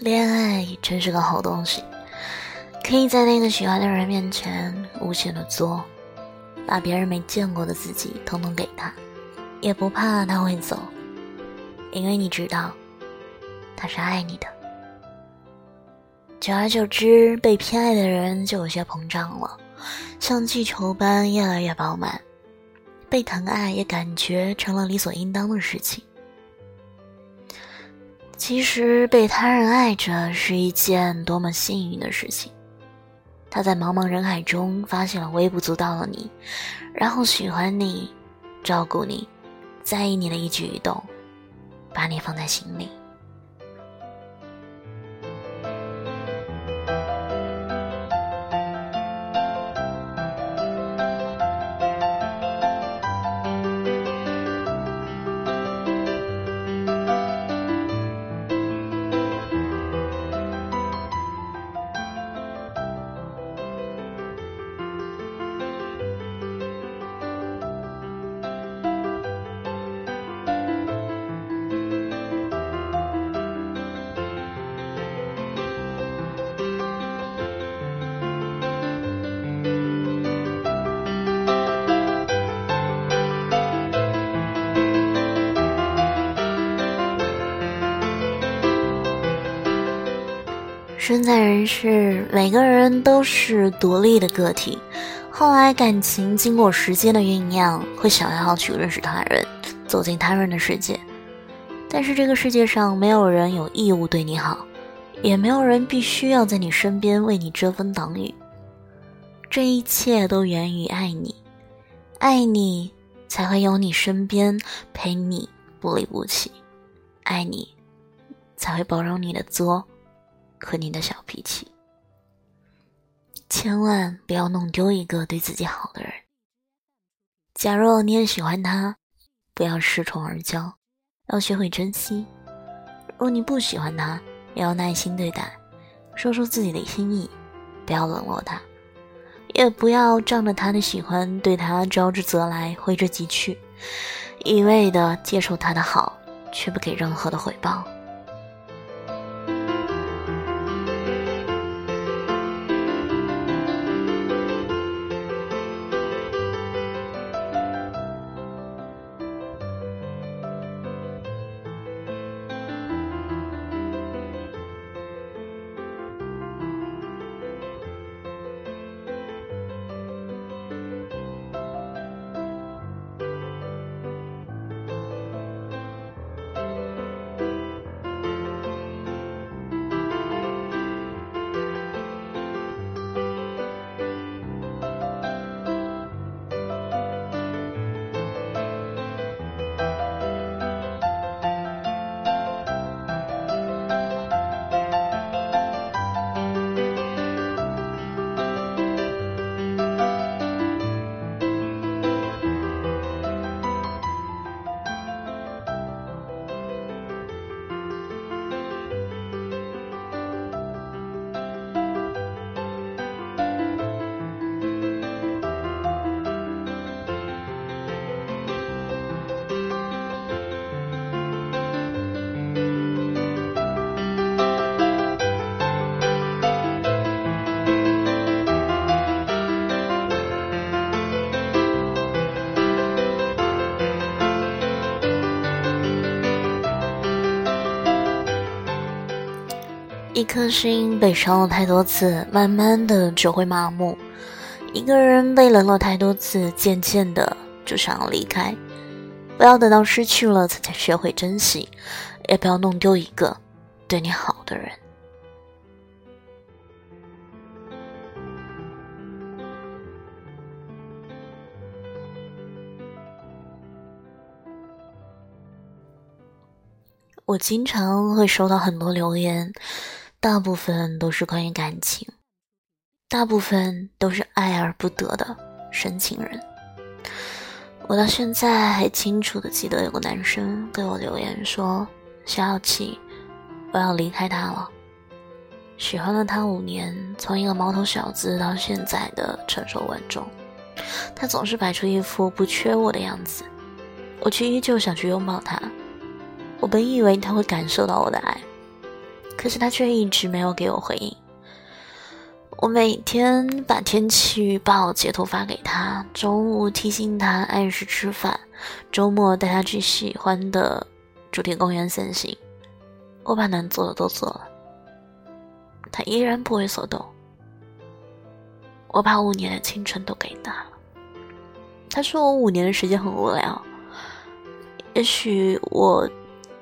恋爱真是个好东西，可以在那个喜欢的人面前无限的作，把别人没见过的自己统统给他，也不怕他会走，因为你知道，他是爱你的。久而久之，被偏爱的人就有些膨胀了，像气球般越来越饱满，被疼爱也感觉成了理所应当的事情。其实被他人爱着是一件多么幸运的事情。他在茫茫人海中发现了微不足道的你，然后喜欢你，照顾你，在意你的一举一动，把你放在心里。身在人世，每个人都是独立的个体。后来感情经过时间的酝酿，会想要去认识他人，走进他人的世界。但是这个世界上没有人有义务对你好，也没有人必须要在你身边为你遮风挡雨。这一切都源于爱你，爱你才会有你身边陪你不离不弃，爱你才会包容你的作。和你的小脾气，千万不要弄丢一个对自己好的人。假若你也喜欢他，不要恃宠而骄，要学会珍惜；若你不喜欢他，也要耐心对待，说出自己的心意，不要冷落他，也不要仗着他的喜欢对他招之则来，挥之即去，一味的接受他的好，却不给任何的回报。一颗心被伤了太多次，慢慢的就会麻木；一个人被冷落太多次，渐渐的就想要离开。不要等到失去了才学会珍惜，也不要弄丢一个对你好的人。我经常会收到很多留言。大部分都是关于感情，大部分都是爱而不得的深情人。我到现在还清楚的记得，有个男生给我留言说：“小小七，我要离开他了。喜欢了他五年，从一个毛头小子到现在的成熟稳重，他总是摆出一副不缺我的样子，我却依旧想去拥抱他。我本以为他会感受到我的爱。”可是他却一直没有给我回应。我每天把天气预报截图发给他，中午提醒他按时吃饭，周末带他去喜欢的主题公园散心。我把能做的都做了，他依然不为所动。我把五年的青春都给他了，他说我五年的时间很无聊。也许我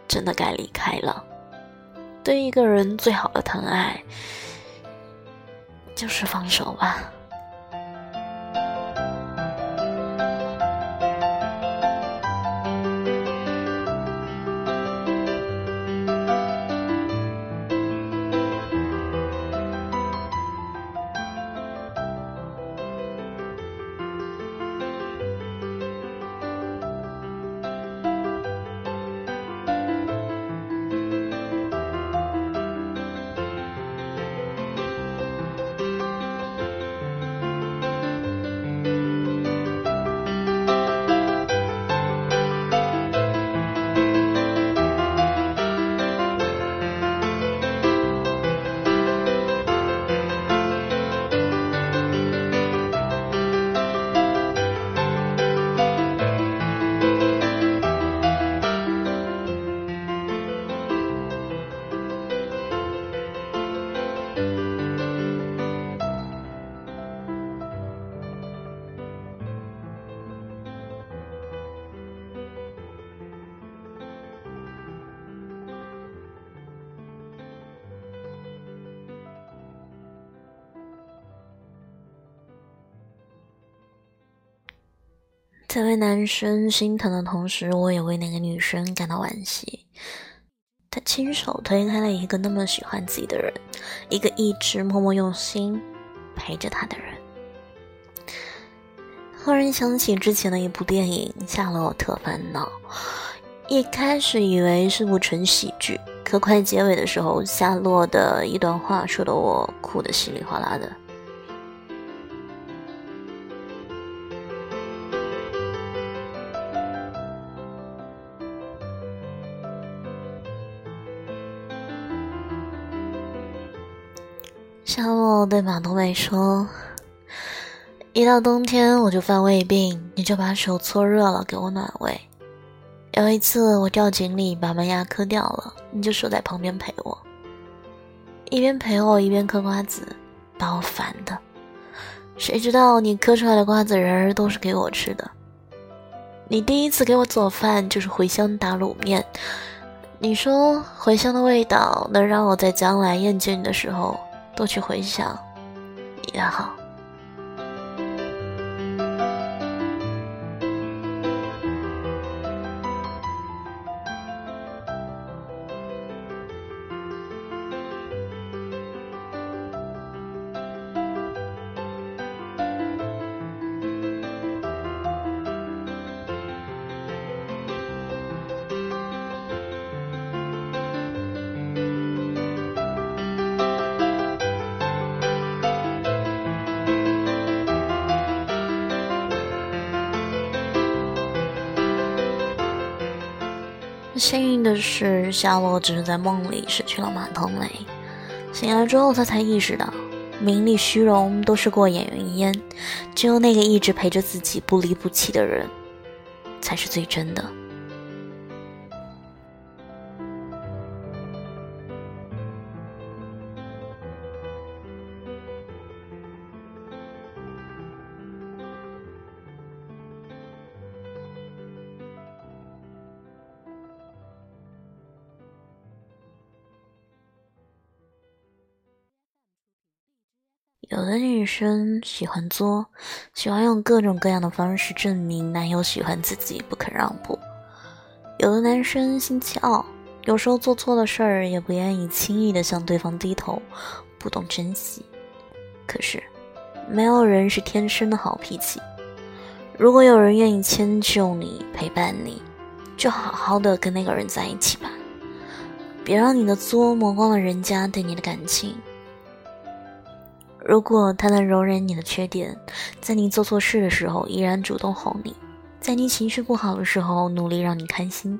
真的该离开了。对一个人最好的疼爱，就是放手吧。在为男生心疼的同时，我也为那个女生感到惋惜。她亲手推开了一个那么喜欢自己的人，一个一直默默用心陪着他的人。忽然想起之前的一部电影《夏洛特烦恼》，一开始以为是部纯喜剧，可快结尾的时候，夏洛的一段话说的我哭得稀里哗啦的。夏洛对马冬梅说：“一到冬天我就犯胃病，你就把手搓热了给我暖胃。有一次我掉井里把门牙磕掉了，你就守在旁边陪我，一边陪我一边嗑瓜子，把我烦的。谁知道你嗑出来的瓜子仁儿都是给我吃的。你第一次给我做饭就是茴香打卤面，你说茴香的味道能让我在将来厌倦你的时候。”多去回想你的好。幸运的是，夏洛只是在梦里失去了马腾雷。醒来之后，他才意识到，名利虚荣都是过眼云烟，只有那个一直陪着自己不离不弃的人，才是最真的。生喜欢作，喜欢用各种各样的方式证明男友喜欢自己，不肯让步；有的男生心气傲，有时候做错了事儿也不愿意轻易的向对方低头，不懂珍惜。可是，没有人是天生的好脾气。如果有人愿意迁就你、陪伴你，就好好的跟那个人在一起吧，别让你的作磨光了人家对你的感情。如果他能容忍你的缺点，在你做错事的时候依然主动哄你，在你情绪不好的时候努力让你开心，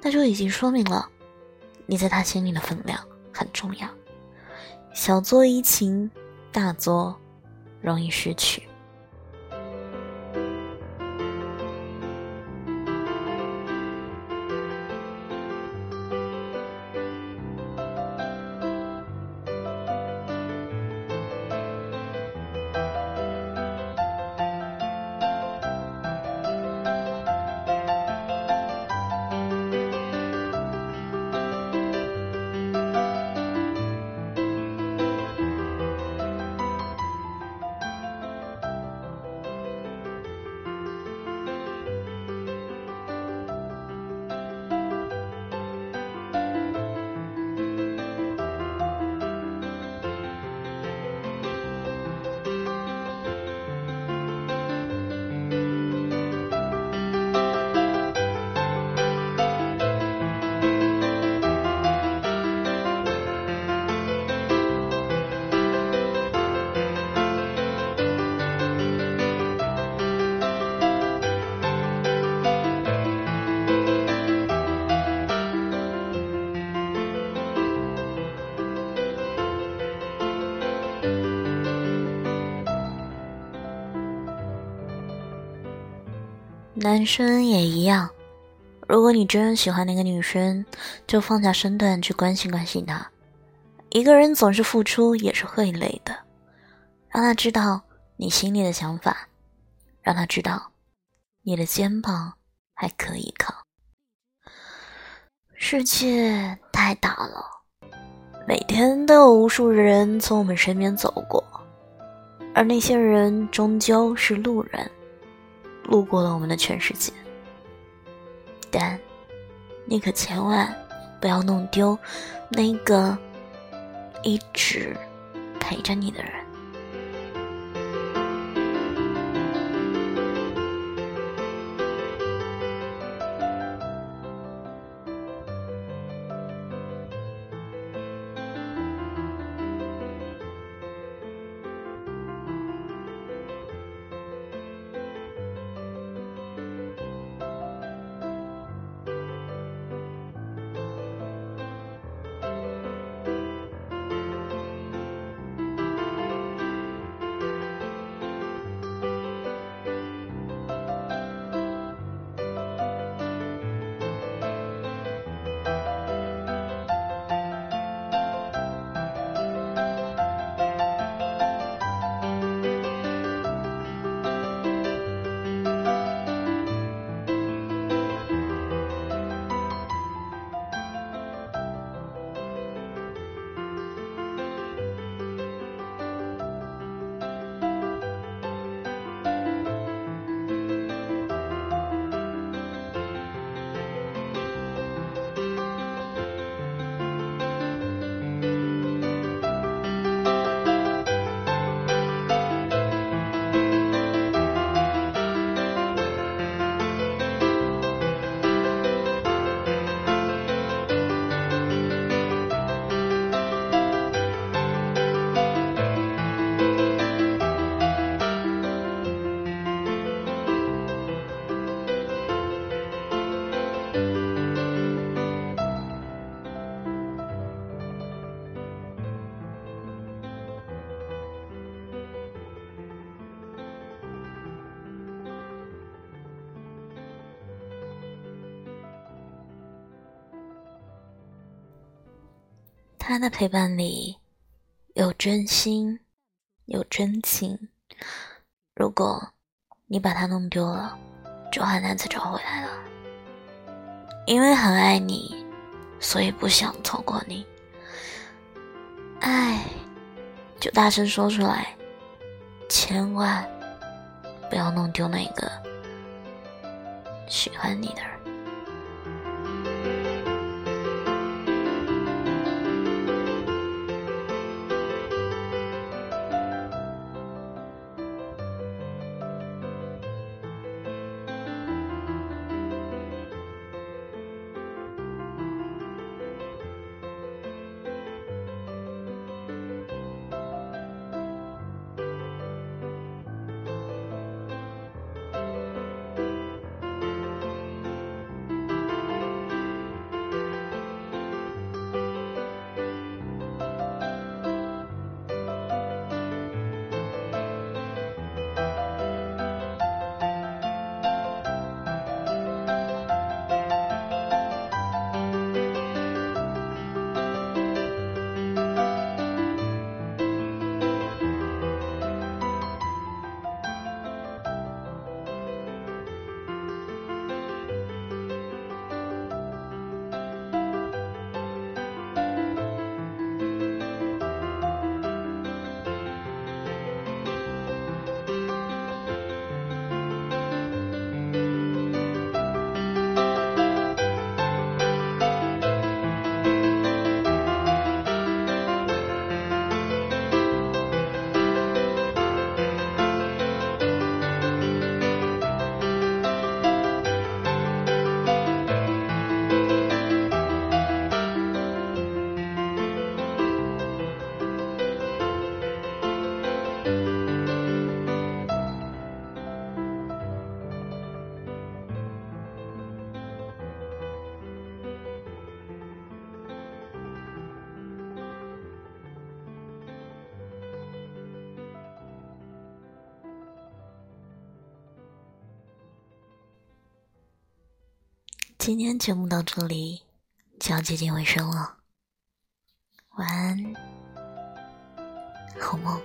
那就已经说明了你在他心里的分量。很重要。小作怡情，大作容易失去。男生也一样，如果你真的喜欢那个女生，就放下身段去关心关心她。一个人总是付出也是会累的，让他知道你心里的想法，让他知道你的肩膀还可以靠。世界太大了，每天都有无数人从我们身边走过，而那些人终究是路人。路过了我们的全世界，但你可千万不要弄丢那个一直陪着你的人。他的陪伴里有真心，有真情。如果你把他弄丢了，就很难再找回来了。因为很爱你，所以不想错过你。爱，就大声说出来，千万不要弄丢那个喜欢你的人。今天节目到这里就要接近尾声了，晚安，好梦。